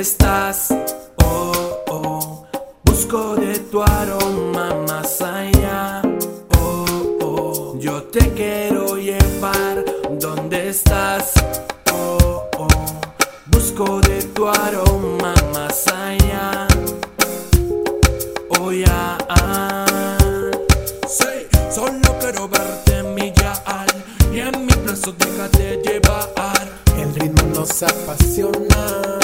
estás? Oh, oh. Busco de tu aroma más allá. Oh, oh. Yo te quiero llevar. ¿Dónde estás? Oh, oh. Busco de tu aroma más allá. Oh, ya. Sí, solo quiero verte mi yal. Y en mi brazo déjate llevar. El ritmo nos apasiona.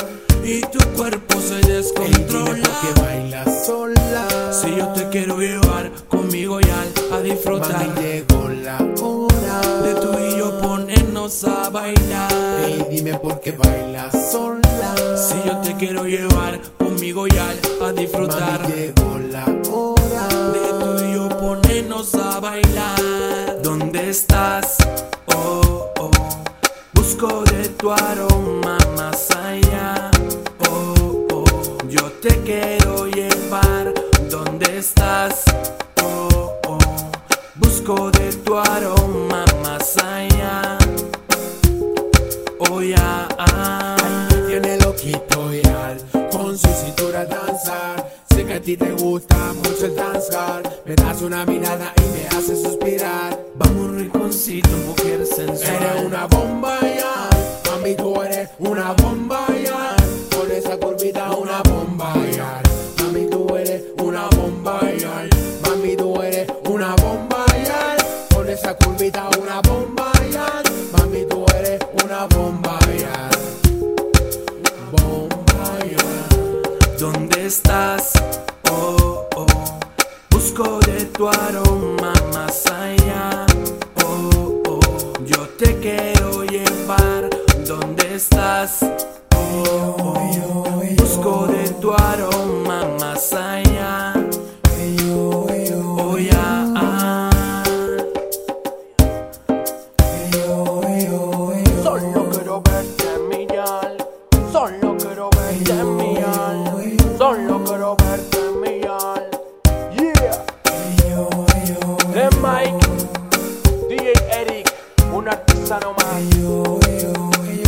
Y tu cuerpo se descontrola. Ey, dime por qué bailas sola. Si yo te quiero llevar conmigo ya a disfrutar. Mami, llegó la hora de tú y yo ponernos a bailar. Ey, dime por qué bailas sola. Si yo te quiero llevar conmigo ya a disfrutar. Mami, llegó la hora de tú y yo ponernos a bailar. ¿Dónde estás? Oh, oh. Busco de tu aroma más allá. Te quiero llevar. ¿Dónde estás? Oh, oh. Busco de tu aroma más allá. Oh, ya. Tiene loquito ya con su cintura danzar. Sé que a ti te gusta mucho el danzar. Me das una mirada y me hace suspirar. Vamos rinconcito, mujer sensual. Eres una bomba ya, mami tú eres una bomba ya. Esa curvita una bomba ya. Mami tú eres una bomba ya. Bomba ya. ¿Dónde estás? Oh, oh. Busco de tu aroma más allá. Oh, oh. Yo te quiero llevar. ¿Dónde estás? Oh, oh. Busco de tu aroma más oh, away.